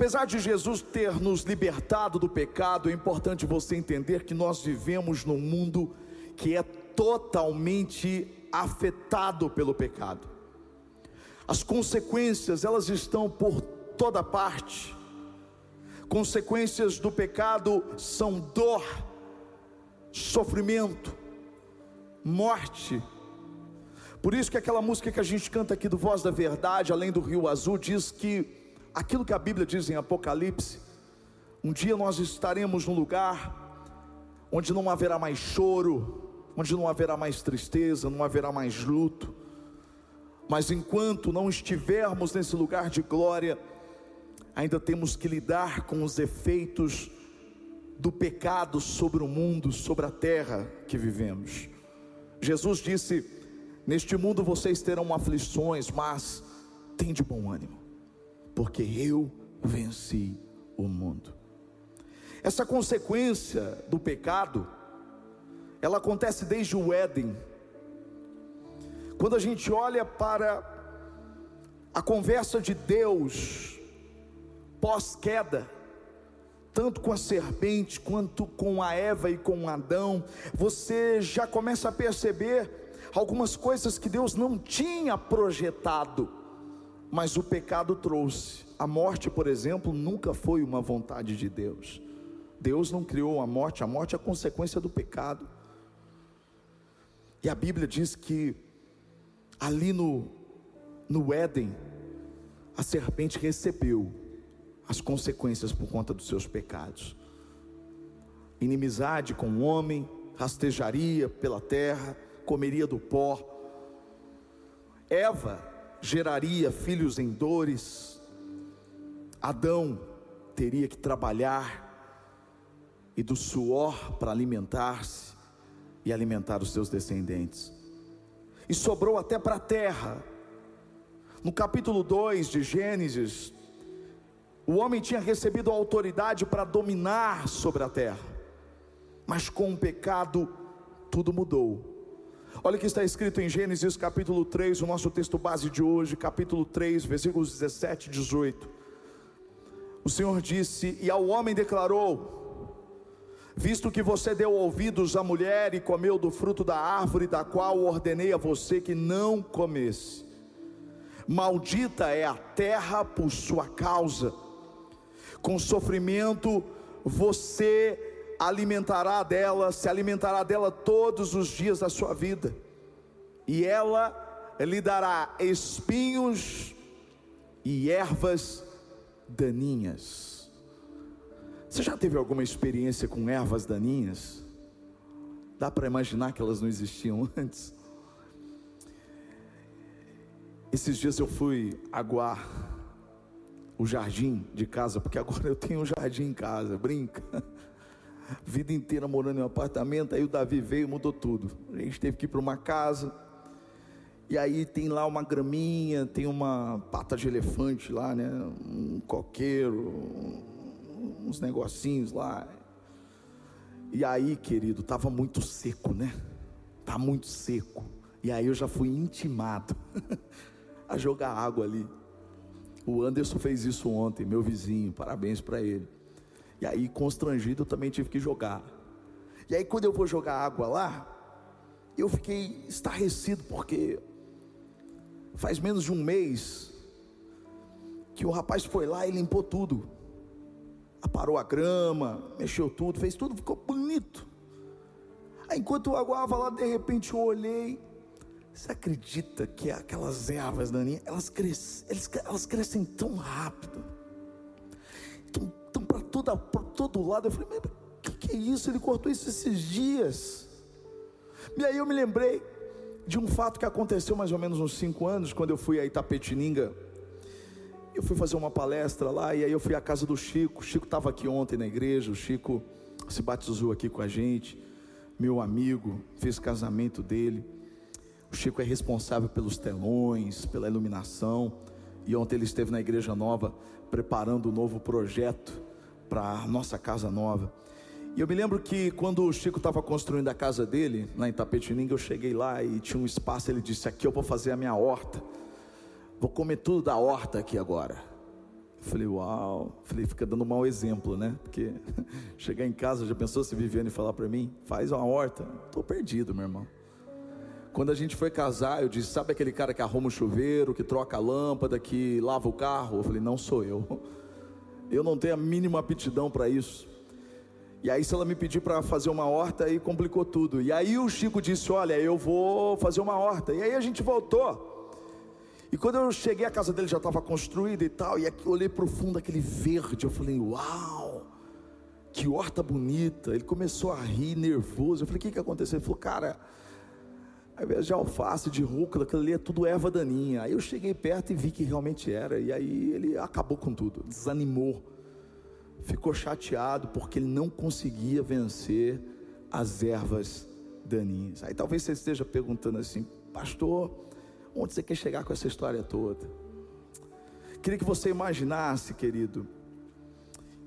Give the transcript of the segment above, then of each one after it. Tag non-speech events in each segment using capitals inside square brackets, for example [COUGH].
Apesar de Jesus ter nos libertado do pecado, é importante você entender que nós vivemos num mundo que é totalmente afetado pelo pecado. As consequências, elas estão por toda parte. Consequências do pecado são dor, sofrimento, morte. Por isso que aquela música que a gente canta aqui do Voz da Verdade, além do Rio Azul, diz que aquilo que a Bíblia diz em Apocalipse, um dia nós estaremos num lugar onde não haverá mais choro, onde não haverá mais tristeza, não haverá mais luto. Mas enquanto não estivermos nesse lugar de glória, ainda temos que lidar com os efeitos do pecado sobre o mundo, sobre a terra que vivemos. Jesus disse: Neste mundo vocês terão aflições, mas tem de bom ânimo porque eu venci o mundo. Essa consequência do pecado, ela acontece desde o Éden. Quando a gente olha para a conversa de Deus pós-queda, tanto com a serpente quanto com a Eva e com Adão, você já começa a perceber algumas coisas que Deus não tinha projetado mas o pecado trouxe. A morte, por exemplo, nunca foi uma vontade de Deus. Deus não criou a morte, a morte é a consequência do pecado. E a Bíblia diz que ali no, no Éden, a serpente recebeu as consequências por conta dos seus pecados. Inimizade com o homem, rastejaria pela terra, comeria do pó. Eva geraria filhos em dores, Adão teria que trabalhar e do suor para alimentar-se e alimentar os seus descendentes. E sobrou até para a terra. No capítulo 2 de Gênesis, o homem tinha recebido a autoridade para dominar sobre a terra, mas com o pecado tudo mudou. Olha o que está escrito em Gênesis capítulo 3, o nosso texto base de hoje, capítulo 3, versículos 17 e 18. O Senhor disse: E ao homem declarou: Visto que você deu ouvidos à mulher e comeu do fruto da árvore da qual ordenei a você que não comesse, maldita é a terra por sua causa, com sofrimento você alimentará dela, se alimentará dela todos os dias da sua vida, e ela lhe dará espinhos e ervas daninhas. Você já teve alguma experiência com ervas daninhas? Dá para imaginar que elas não existiam [LAUGHS] antes? Esses dias eu fui aguar o jardim de casa, porque agora eu tenho um jardim em casa, brinca [LAUGHS] vida inteira morando em um apartamento, aí o Davi veio e mudou tudo. A gente teve que ir para uma casa, e aí tem lá uma graminha, tem uma pata de elefante lá, né? Um coqueiro, uns negocinhos lá. E aí, querido, tava muito seco, né? Tá muito seco. E aí eu já fui intimado [LAUGHS] a jogar água ali. O Anderson fez isso ontem, meu vizinho, parabéns para ele. E aí, constrangido, eu também tive que jogar. E aí, quando eu vou jogar água lá, eu fiquei estarrecido, porque faz menos de um mês que o rapaz foi lá e limpou tudo. Aparou a grama, mexeu tudo, fez tudo, ficou bonito. Aí, enquanto eu aguava lá, de repente eu olhei. Você acredita que aquelas ervas daninhas, elas, crescem, elas crescem tão rápido? toda, por todo lado. Eu falei, mas o que, que é isso? Ele cortou isso esses dias. E aí eu me lembrei de um fato que aconteceu mais ou menos uns cinco anos, quando eu fui a Itapetininga. Eu fui fazer uma palestra lá, e aí eu fui à casa do Chico. O Chico estava aqui ontem na igreja, o Chico se batizou aqui com a gente, meu amigo, fez casamento dele. O Chico é responsável pelos telões, pela iluminação. E ontem ele esteve na igreja nova preparando um novo projeto para a nossa casa nova. E eu me lembro que quando o Chico estava construindo a casa dele, lá em Tapetininga, eu cheguei lá e tinha um espaço, ele disse: Aqui eu vou fazer a minha horta, vou comer tudo da horta aqui agora. falei, uau. Falei, fica dando um mau exemplo, né? Porque [LAUGHS] chegar em casa, já pensou se Viviane falar para mim, faz uma horta? Tô perdido, meu irmão. Quando a gente foi casar, eu disse: Sabe aquele cara que arruma o chuveiro, que troca a lâmpada, que lava o carro? Eu falei: Não sou eu. Eu não tenho a mínima aptidão para isso. E aí, se ela me pedir para fazer uma horta, aí complicou tudo. E aí, o Chico disse: Olha, eu vou fazer uma horta. E aí, a gente voltou. E quando eu cheguei, a casa dele já estava construída e tal. E aqui eu olhei para o fundo, aquele verde. Eu falei: Uau, que horta bonita. Ele começou a rir, nervoso. Eu falei: O que, que aconteceu? Ele falou: Cara ao invés de alface, de rúcula, aquilo ali é tudo erva daninha. Aí eu cheguei perto e vi que realmente era. E aí ele acabou com tudo, desanimou. Ficou chateado porque ele não conseguia vencer as ervas daninhas. Aí talvez você esteja perguntando assim, pastor, onde você quer chegar com essa história toda? Queria que você imaginasse, querido,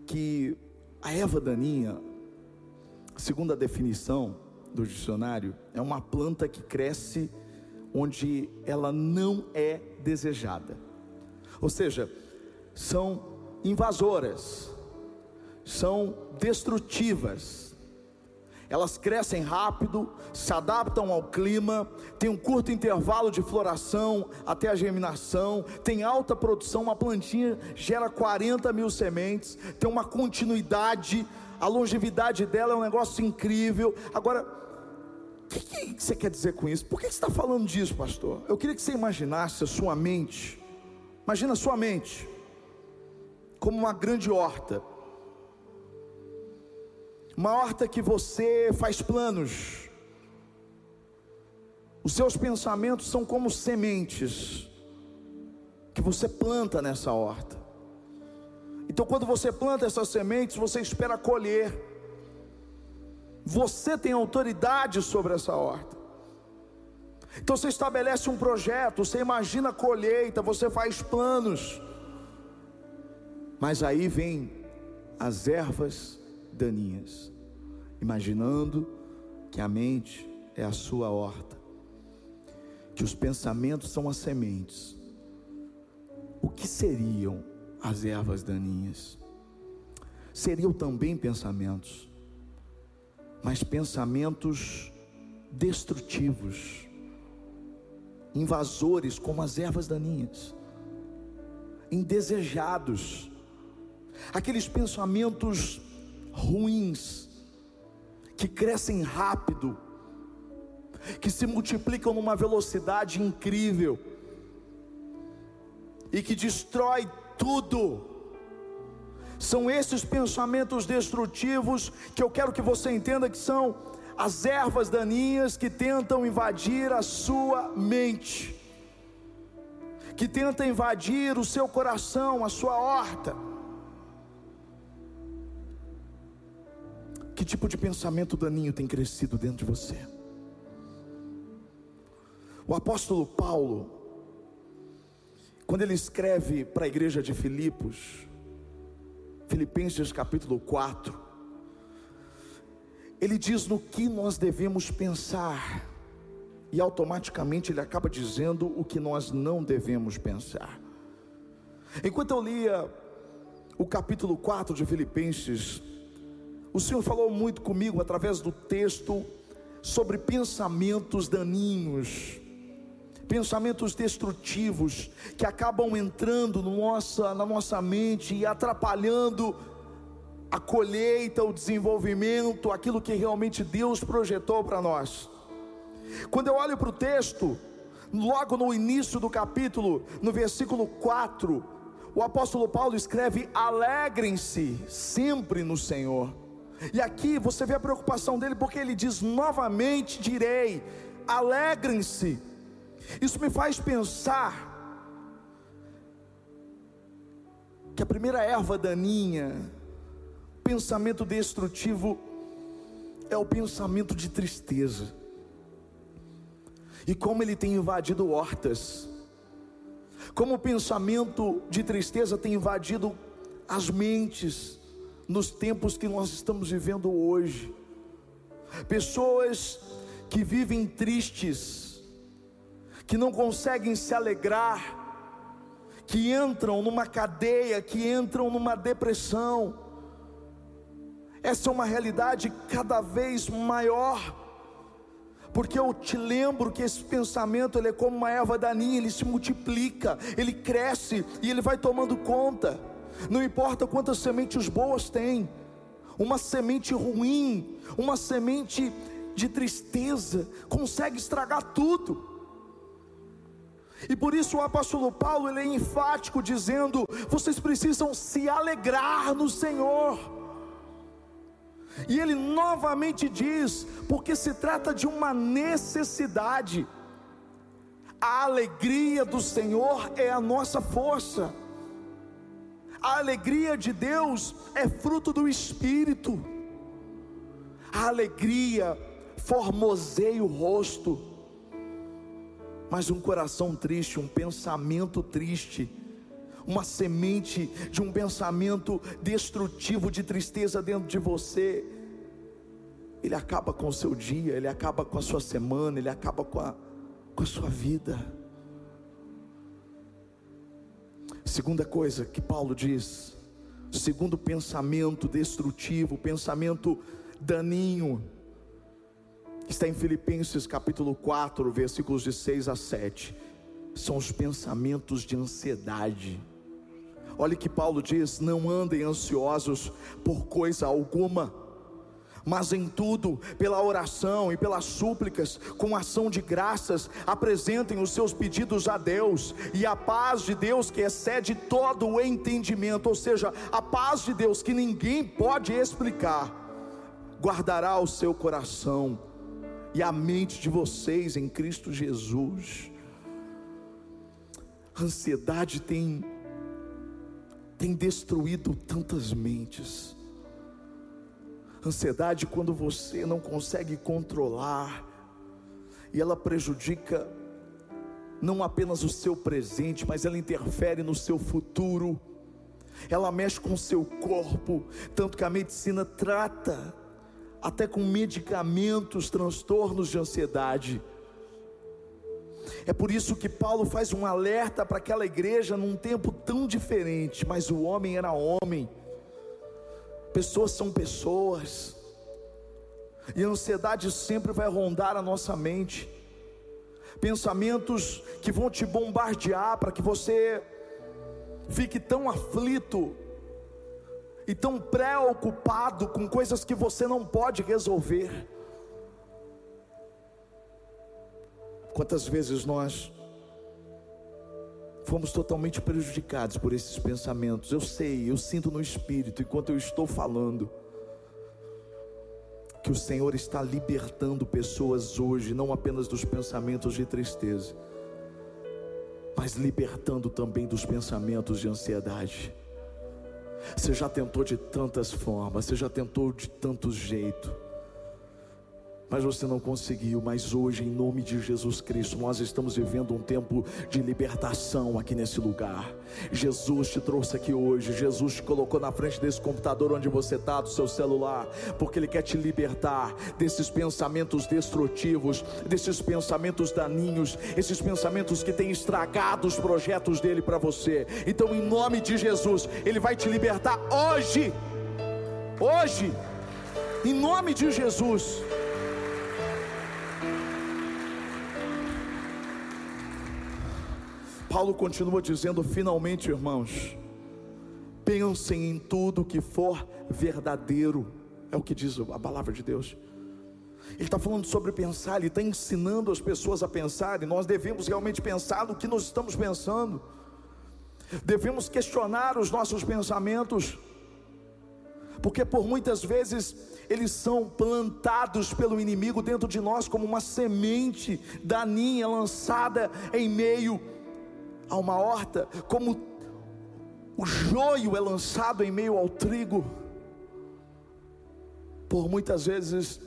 que a erva daninha, segundo a definição, do dicionário, é uma planta que cresce onde ela não é desejada. Ou seja, são invasoras, são destrutivas. Elas crescem rápido, se adaptam ao clima, tem um curto intervalo de floração até a germinação, tem alta produção. Uma plantinha gera 40 mil sementes, tem uma continuidade, a longevidade dela é um negócio incrível. Agora, o que, que, você quer dizer com isso? Por que você está falando disso, pastor? Eu queria que você imaginasse a sua mente. Imagina a sua mente como uma grande horta. Uma horta que você faz planos. Os seus pensamentos são como sementes que você planta nessa horta. Então, quando você planta essas sementes, você espera colher. Você tem autoridade sobre essa horta. Então você estabelece um projeto, você imagina a colheita, você faz planos. Mas aí vem as ervas daninhas, imaginando que a mente é a sua horta, que os pensamentos são as sementes. O que seriam as ervas daninhas? Seriam também pensamentos mas pensamentos destrutivos, invasores como as ervas daninhas, indesejados, aqueles pensamentos ruins, que crescem rápido, que se multiplicam numa velocidade incrível e que destrói tudo são esses pensamentos destrutivos que eu quero que você entenda que são as ervas daninhas que tentam invadir a sua mente, que tentam invadir o seu coração, a sua horta. Que tipo de pensamento daninho tem crescido dentro de você? O apóstolo Paulo, quando ele escreve para a igreja de Filipos, Filipenses capítulo 4, ele diz no que nós devemos pensar, e automaticamente ele acaba dizendo o que nós não devemos pensar. Enquanto eu lia o capítulo 4 de Filipenses, o Senhor falou muito comigo através do texto sobre pensamentos daninhos pensamentos destrutivos que acabam entrando no nossa, na nossa mente e atrapalhando a colheita, o desenvolvimento, aquilo que realmente Deus projetou para nós. Quando eu olho para o texto, logo no início do capítulo, no versículo 4, o apóstolo Paulo escreve: Alegrem-se sempre no Senhor. E aqui você vê a preocupação dele, porque ele diz: Novamente direi, alegrem-se isso me faz pensar que a primeira erva daninha, pensamento destrutivo, é o pensamento de tristeza. E como ele tem invadido hortas, como o pensamento de tristeza tem invadido as mentes nos tempos que nós estamos vivendo hoje. Pessoas que vivem tristes, que não conseguem se alegrar, que entram numa cadeia, que entram numa depressão. Essa é uma realidade cada vez maior, porque eu te lembro que esse pensamento ele é como uma erva daninha, ele se multiplica, ele cresce e ele vai tomando conta. Não importa quantas sementes boas tem, uma semente ruim, uma semente de tristeza consegue estragar tudo. E por isso o apóstolo Paulo ele é enfático dizendo: vocês precisam se alegrar no Senhor. E ele novamente diz, porque se trata de uma necessidade. A alegria do Senhor é a nossa força. A alegria de Deus é fruto do Espírito. A alegria formoseia o rosto mas um coração triste, um pensamento triste, uma semente de um pensamento destrutivo de tristeza dentro de você, ele acaba com o seu dia, ele acaba com a sua semana, ele acaba com a, com a sua vida. Segunda coisa que Paulo diz, segundo pensamento destrutivo, pensamento daninho, está em Filipenses capítulo 4, versículos de 6 a 7. São os pensamentos de ansiedade. Olha que Paulo diz: não andem ansiosos por coisa alguma, mas em tudo, pela oração e pelas súplicas, com ação de graças, apresentem os seus pedidos a Deus, e a paz de Deus, que excede todo o entendimento, ou seja, a paz de Deus que ninguém pode explicar, guardará o seu coração e a mente de vocês em Cristo Jesus. A ansiedade tem tem destruído tantas mentes. Ansiedade quando você não consegue controlar e ela prejudica não apenas o seu presente, mas ela interfere no seu futuro. Ela mexe com o seu corpo, tanto que a medicina trata até com medicamentos, transtornos de ansiedade. É por isso que Paulo faz um alerta para aquela igreja num tempo tão diferente, mas o homem era homem, pessoas são pessoas, e a ansiedade sempre vai rondar a nossa mente, pensamentos que vão te bombardear para que você fique tão aflito, e tão preocupado com coisas que você não pode resolver. Quantas vezes nós fomos totalmente prejudicados por esses pensamentos? Eu sei, eu sinto no espírito, enquanto eu estou falando, que o Senhor está libertando pessoas hoje, não apenas dos pensamentos de tristeza, mas libertando também dos pensamentos de ansiedade. Você já tentou de tantas formas, você já tentou de tantos jeitos mas você não conseguiu. Mas hoje, em nome de Jesus Cristo, nós estamos vivendo um tempo de libertação aqui nesse lugar. Jesus te trouxe aqui hoje, Jesus te colocou na frente desse computador onde você está, do seu celular, porque Ele quer te libertar desses pensamentos destrutivos, desses pensamentos daninhos, esses pensamentos que têm estragado os projetos dele para você. Então, em nome de Jesus, Ele vai te libertar hoje. Hoje, em nome de Jesus. Paulo continua dizendo: finalmente, irmãos, pensem em tudo que for verdadeiro, é o que diz a palavra de Deus. Ele está falando sobre pensar, ele está ensinando as pessoas a pensar, e nós devemos realmente pensar no que nós estamos pensando, devemos questionar os nossos pensamentos, porque por muitas vezes eles são plantados pelo inimigo dentro de nós como uma semente daninha lançada em meio a uma horta, como o joio é lançado em meio ao trigo. Por muitas vezes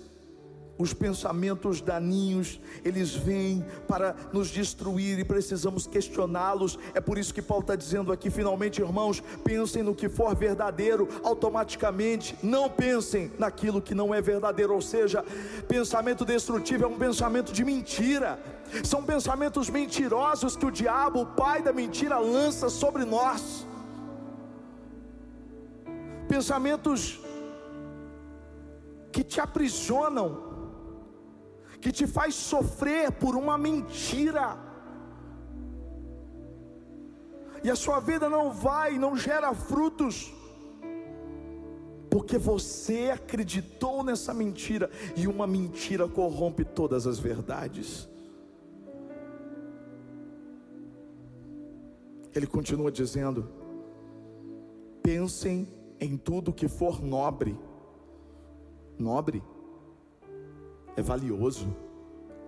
os pensamentos daninhos, eles vêm para nos destruir e precisamos questioná-los. É por isso que Paulo está dizendo aqui, finalmente, irmãos, pensem no que for verdadeiro, automaticamente, não pensem naquilo que não é verdadeiro, ou seja, pensamento destrutivo é um pensamento de mentira, são pensamentos mentirosos que o diabo, o pai da mentira, lança sobre nós. Pensamentos que te aprisionam, que te faz sofrer por uma mentira. E a sua vida não vai, não gera frutos, porque você acreditou nessa mentira, e uma mentira corrompe todas as verdades. Ele continua dizendo: pensem em tudo que for nobre, nobre é valioso,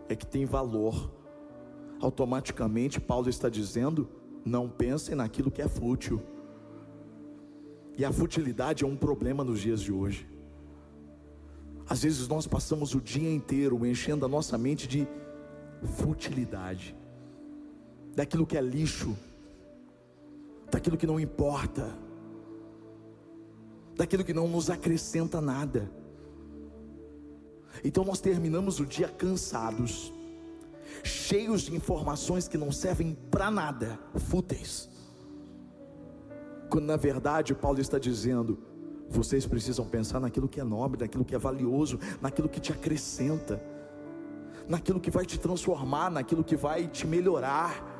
é que tem valor. Automaticamente, Paulo está dizendo: não pensem naquilo que é fútil. E a futilidade é um problema nos dias de hoje. Às vezes nós passamos o dia inteiro enchendo a nossa mente de futilidade, daquilo que é lixo, daquilo que não importa, daquilo que não nos acrescenta nada. Então nós terminamos o dia cansados, cheios de informações que não servem para nada, fúteis. Quando na verdade Paulo está dizendo: vocês precisam pensar naquilo que é nobre, naquilo que é valioso, naquilo que te acrescenta, naquilo que vai te transformar, naquilo que vai te melhorar.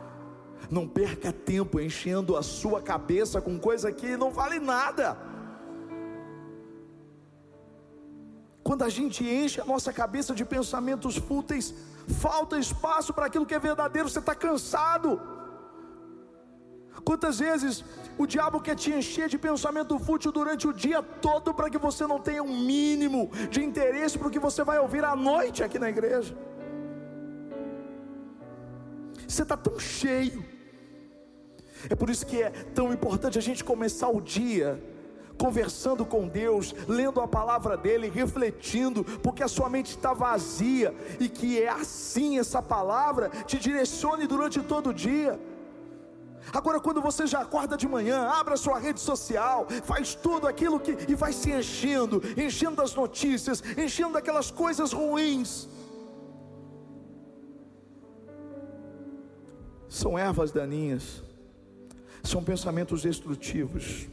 Não perca tempo enchendo a sua cabeça com coisa que não vale nada. Quando a gente enche a nossa cabeça de pensamentos fúteis, falta espaço para aquilo que é verdadeiro, você está cansado. Quantas vezes o diabo quer te encher de pensamento fútil durante o dia todo para que você não tenha um mínimo de interesse para o que você vai ouvir à noite aqui na igreja? Você está tão cheio. É por isso que é tão importante a gente começar o dia conversando com Deus, lendo a palavra dele, refletindo, porque a sua mente está vazia e que é assim essa palavra te direcione durante todo o dia. Agora, quando você já acorda de manhã, abre a sua rede social, faz tudo aquilo que e vai se enchendo, enchendo das notícias, enchendo daquelas coisas ruins. São ervas daninhas, são pensamentos destrutivos.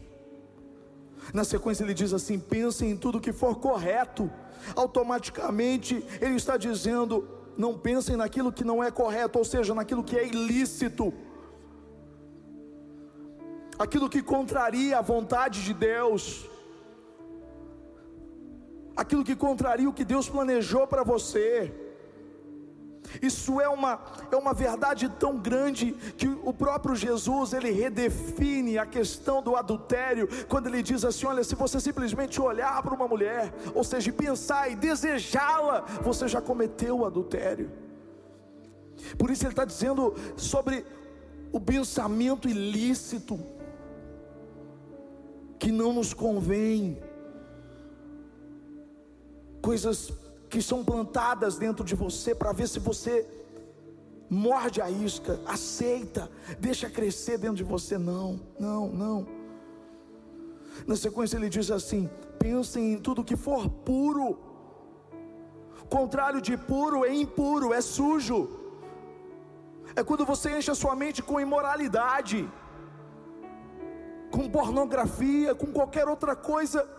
Na sequência ele diz assim: pensem em tudo que for correto. Automaticamente ele está dizendo: não pensem naquilo que não é correto, ou seja, naquilo que é ilícito, aquilo que contraria a vontade de Deus, aquilo que contraria o que Deus planejou para você. Isso é uma, é uma verdade tão grande que o próprio Jesus ele redefine a questão do adultério quando ele diz assim: olha, se você simplesmente olhar para uma mulher, ou seja, pensar e desejá-la, você já cometeu o adultério. Por isso ele está dizendo sobre o pensamento ilícito que não nos convém, coisas que são plantadas dentro de você para ver se você morde a isca, aceita, deixa crescer dentro de você. Não, não, não. Na sequência ele diz assim: pensem em tudo que for puro. Contrário de puro é impuro, é sujo. É quando você enche a sua mente com imoralidade, com pornografia, com qualquer outra coisa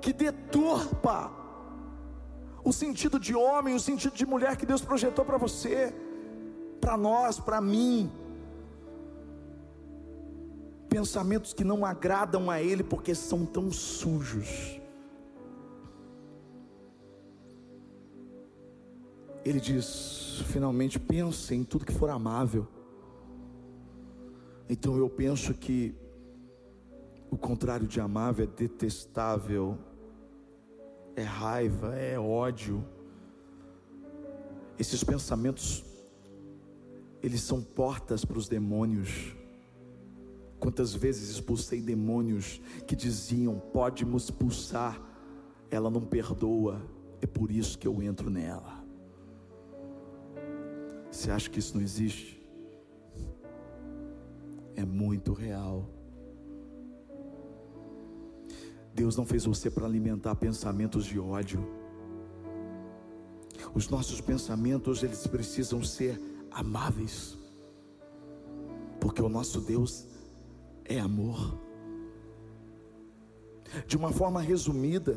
que deturpa o sentido de homem, o sentido de mulher que Deus projetou para você, para nós, para mim. Pensamentos que não agradam a Ele porque são tão sujos. Ele diz: finalmente pense em tudo que for amável. Então eu penso que o contrário de amável é detestável, é raiva, é ódio. Esses pensamentos, eles são portas para os demônios. Quantas vezes expulsei demônios que diziam: pode me expulsar, ela não perdoa, é por isso que eu entro nela. Você acha que isso não existe? É muito real. Deus não fez você para alimentar pensamentos de ódio. Os nossos pensamentos, eles precisam ser amáveis. Porque o nosso Deus é amor. De uma forma resumida,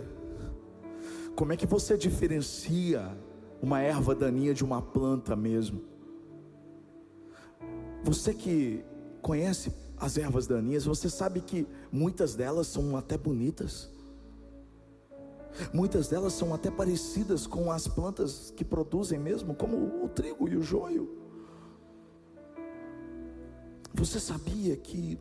como é que você diferencia uma erva daninha de uma planta mesmo? Você que conhece as ervas daninhas, você sabe que muitas delas são até bonitas. Muitas delas são até parecidas com as plantas que produzem mesmo, como o trigo e o joio. Você sabia que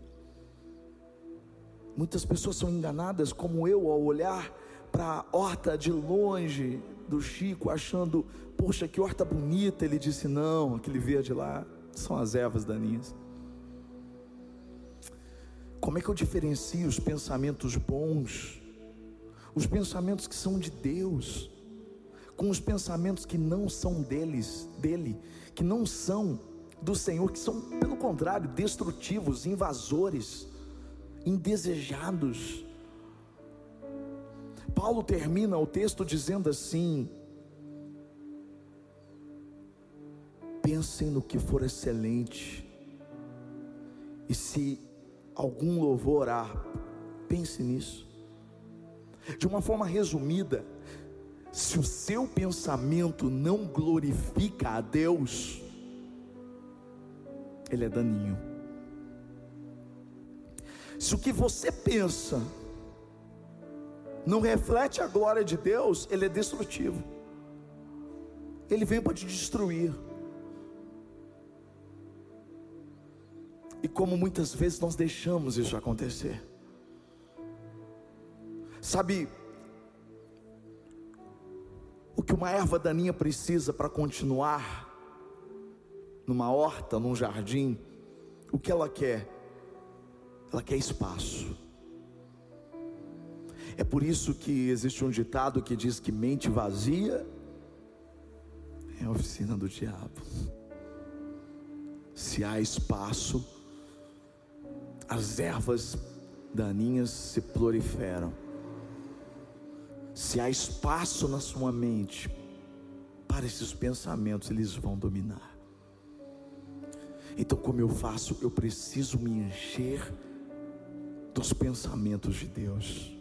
muitas pessoas são enganadas, como eu, ao olhar para a horta de longe do Chico, achando, poxa, que horta bonita. Ele disse: não, aquele verde lá são as ervas daninhas. Como é que eu diferencio os pensamentos bons, os pensamentos que são de Deus, com os pensamentos que não são deles, dele, que não são do Senhor, que são, pelo contrário, destrutivos, invasores, indesejados. Paulo termina o texto dizendo assim: pensem no que for excelente, e se algum louvor há, pense nisso. De uma forma resumida, se o seu pensamento não glorifica a Deus, ele é daninho. Se o que você pensa não reflete a glória de Deus, ele é destrutivo. Ele vem para te destruir. Como muitas vezes nós deixamos isso acontecer. Sabe, o que uma erva daninha precisa para continuar numa horta, num jardim, o que ela quer? Ela quer espaço. É por isso que existe um ditado que diz que mente vazia é a oficina do diabo. Se há espaço, as ervas daninhas se proliferam. Se há espaço na sua mente para esses pensamentos, eles vão dominar. Então, como eu faço? Eu preciso me encher dos pensamentos de Deus.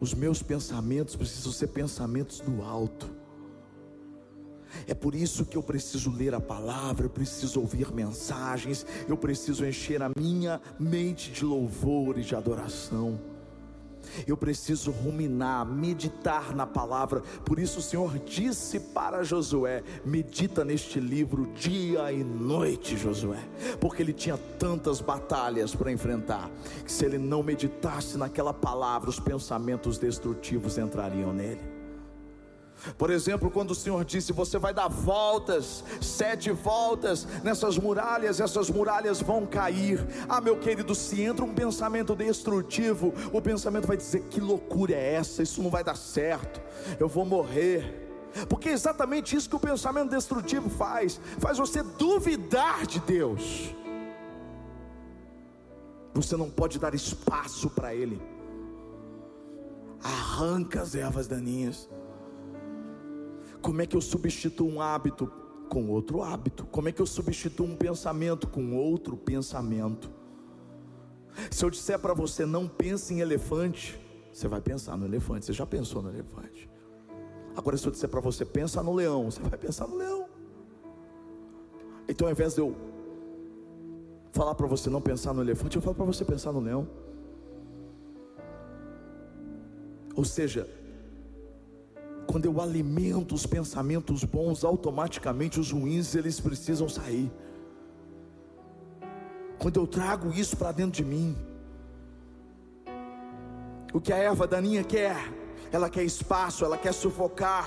Os meus pensamentos precisam ser pensamentos do alto. É por isso que eu preciso ler a palavra, eu preciso ouvir mensagens, eu preciso encher a minha mente de louvor e de adoração. Eu preciso ruminar, meditar na palavra. Por isso o Senhor disse para Josué: medita neste livro dia e noite, Josué, porque ele tinha tantas batalhas para enfrentar, que se ele não meditasse naquela palavra, os pensamentos destrutivos entrariam nele. Por exemplo, quando o Senhor disse: Você vai dar voltas, sete voltas nessas muralhas, essas muralhas vão cair. Ah, meu querido, se entra um pensamento destrutivo, o pensamento vai dizer: Que loucura é essa? Isso não vai dar certo, eu vou morrer. Porque é exatamente isso que o pensamento destrutivo faz: faz você duvidar de Deus. Você não pode dar espaço para Ele. Arranca as ervas daninhas como é que eu substituo um hábito com outro hábito? Como é que eu substituo um pensamento com outro pensamento? Se eu disser para você não pense em elefante, você vai pensar no elefante. Você já pensou no elefante? Agora, se eu disser para você pensa no leão, você vai pensar no leão. Então, ao invés de eu falar para você não pensar no elefante, eu falo para você pensar no leão. Ou seja, quando eu alimento os pensamentos bons, automaticamente os ruins eles precisam sair. Quando eu trago isso para dentro de mim, o que a erva daninha quer, ela quer espaço, ela quer sufocar,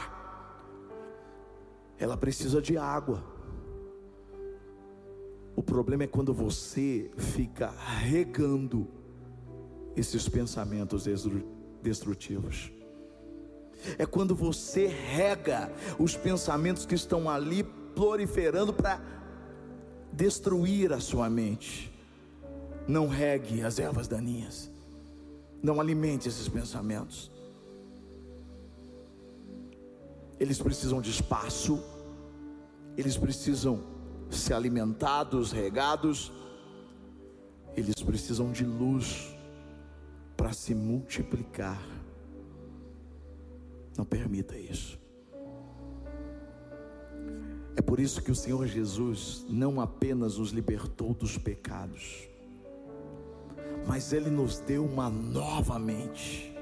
ela precisa de água. O problema é quando você fica regando esses pensamentos destrutivos. É quando você rega os pensamentos que estão ali proliferando para destruir a sua mente. Não regue as ervas daninhas, não alimente esses pensamentos. Eles precisam de espaço, eles precisam ser alimentados, regados, eles precisam de luz para se multiplicar. Não permita isso. É por isso que o Senhor Jesus não apenas nos libertou dos pecados, mas Ele nos deu uma nova mente.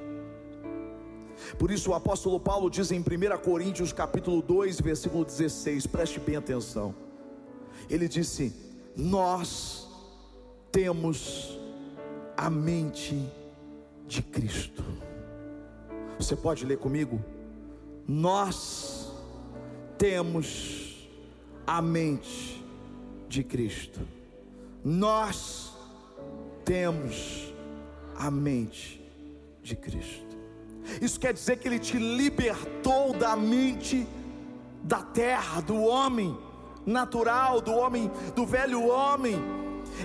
Por isso o apóstolo Paulo diz em 1 Coríntios capítulo 2, versículo 16, preste bem atenção. Ele disse: Nós temos a mente de Cristo. Você pode ler comigo? Nós temos a mente de Cristo. Nós temos a mente de Cristo. Isso quer dizer que Ele te libertou da mente da terra, do homem natural, do homem, do velho homem.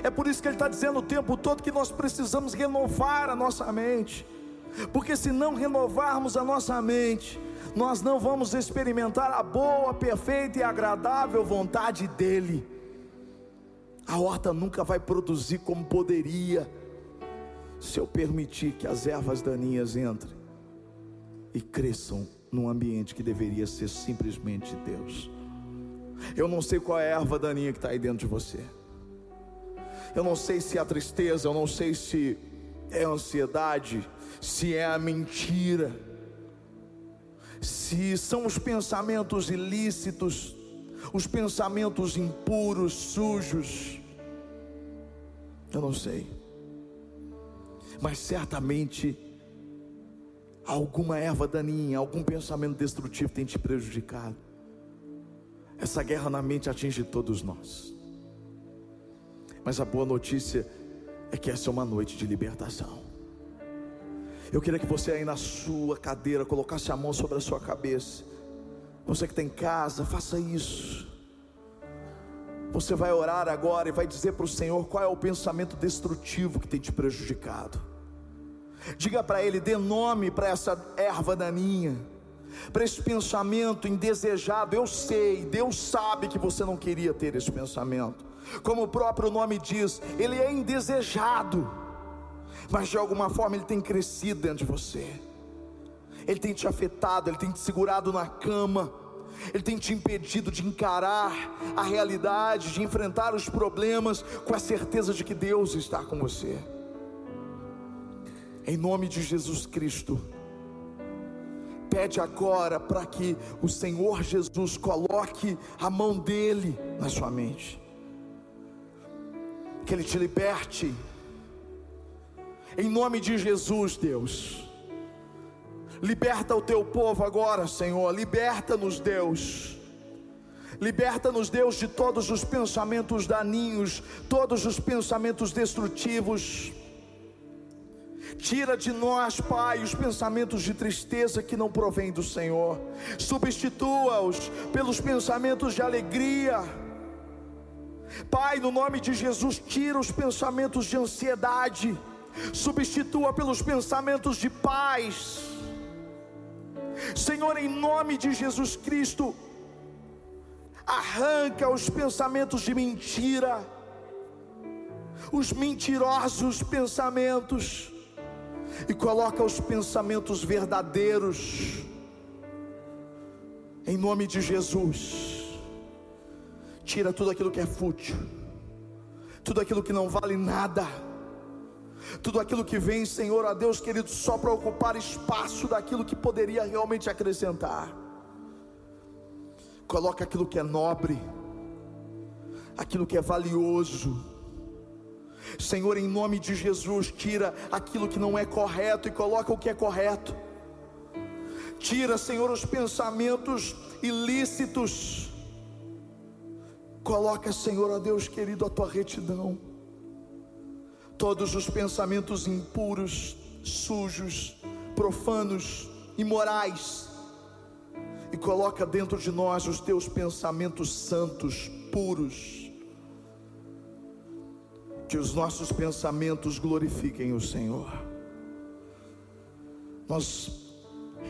É por isso que Ele está dizendo o tempo todo que nós precisamos renovar a nossa mente porque se não renovarmos a nossa mente, nós não vamos experimentar a boa, perfeita e agradável vontade dEle. A horta nunca vai produzir como poderia, se eu permitir que as ervas daninhas entrem e cresçam num ambiente que deveria ser simplesmente Deus. Eu não sei qual é a erva daninha que está aí dentro de você. Eu não sei se é a tristeza, eu não sei se é a ansiedade, se é a mentira, se são os pensamentos ilícitos, os pensamentos impuros, sujos, eu não sei, mas certamente alguma erva daninha, algum pensamento destrutivo tem te prejudicado. Essa guerra na mente atinge todos nós. Mas a boa notícia é que essa é uma noite de libertação. Eu queria que você aí na sua cadeira colocasse a mão sobre a sua cabeça. Você que está em casa, faça isso. Você vai orar agora e vai dizer para o Senhor qual é o pensamento destrutivo que tem te prejudicado. Diga para Ele, dê nome para essa erva daninha, para esse pensamento indesejado. Eu sei, Deus sabe que você não queria ter esse pensamento. Como o próprio nome diz, ele é indesejado mas de alguma forma ele tem crescido dentro de você, ele tem te afetado, ele tem te segurado na cama, ele tem te impedido de encarar a realidade, de enfrentar os problemas com a certeza de que Deus está com você. Em nome de Jesus Cristo, pede agora para que o Senhor Jesus coloque a mão dele na sua mente, que ele te liberte em nome de Jesus, Deus. Liberta o teu povo agora, Senhor. Liberta-nos, Deus. Liberta-nos, Deus, de todos os pensamentos daninhos, todos os pensamentos destrutivos. Tira de nós, Pai, os pensamentos de tristeza que não provém do Senhor. Substitua-os pelos pensamentos de alegria. Pai, no nome de Jesus, tira os pensamentos de ansiedade substitua pelos pensamentos de paz. Senhor, em nome de Jesus Cristo, arranca os pensamentos de mentira, os mentirosos pensamentos, e coloca os pensamentos verdadeiros, em nome de Jesus. Tira tudo aquilo que é fútil, tudo aquilo que não vale nada tudo aquilo que vem, Senhor, a Deus querido, só para ocupar espaço daquilo que poderia realmente acrescentar. Coloca aquilo que é nobre, aquilo que é valioso. Senhor, em nome de Jesus, tira aquilo que não é correto e coloca o que é correto. Tira, Senhor, os pensamentos ilícitos. Coloca, Senhor, a Deus querido, a tua retidão todos os pensamentos impuros, sujos, profanos, imorais e coloca dentro de nós os teus pensamentos santos, puros. Que os nossos pensamentos glorifiquem o Senhor. Nós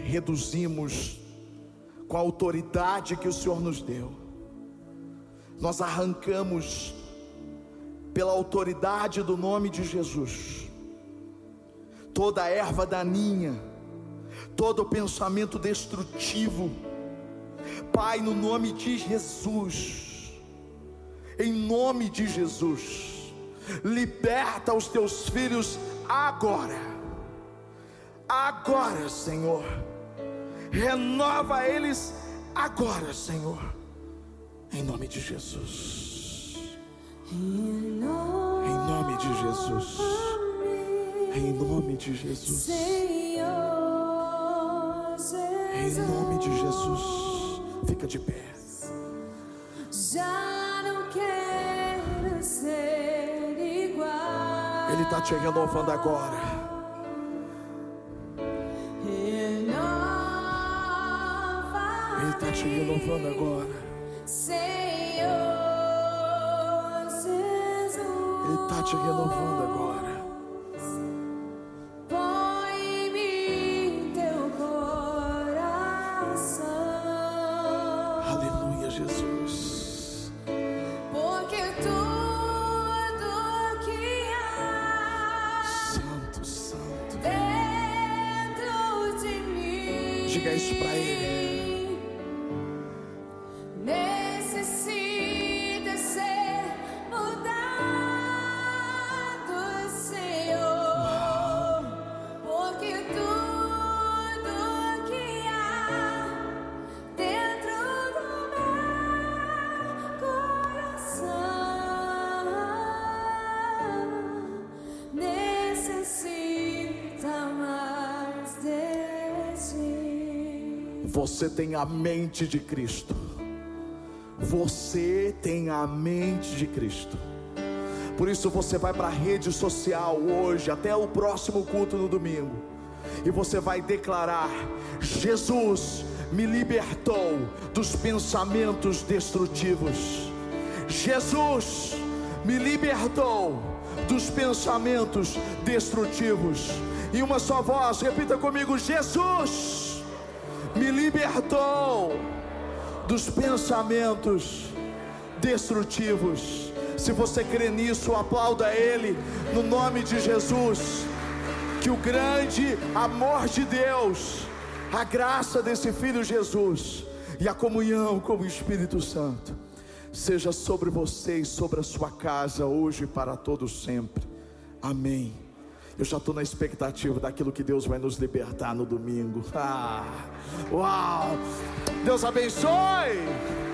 reduzimos com a autoridade que o Senhor nos deu. Nós arrancamos pela autoridade do nome de Jesus. Toda erva daninha, todo pensamento destrutivo. Pai, no nome de Jesus, em nome de Jesus, liberta os teus filhos agora, agora, Senhor, renova eles agora, Senhor, em nome de Jesus, em nome de Jesus, em nome de Jesus, em nome de Jesus, fica de pé. Já não quero ser igual. Ele está te renovando agora. Ele está te renovando agora. Santo. dentro de mim Diga isso para Ele. Você tem a mente de Cristo. Você tem a mente de Cristo. Por isso você vai para a rede social hoje, até o próximo culto no domingo, e você vai declarar: Jesus me libertou dos pensamentos destrutivos. Jesus me libertou dos pensamentos destrutivos. Em uma só voz, repita comigo: Jesus me libertou dos pensamentos destrutivos. Se você crê nisso, aplauda Ele no nome de Jesus. Que o grande amor de Deus, a graça desse Filho Jesus e a comunhão com o Espírito Santo seja sobre você e sobre a sua casa hoje e para todos sempre. Amém. Eu já estou na expectativa daquilo que Deus vai nos libertar no domingo. Ah, uau! Deus abençoe!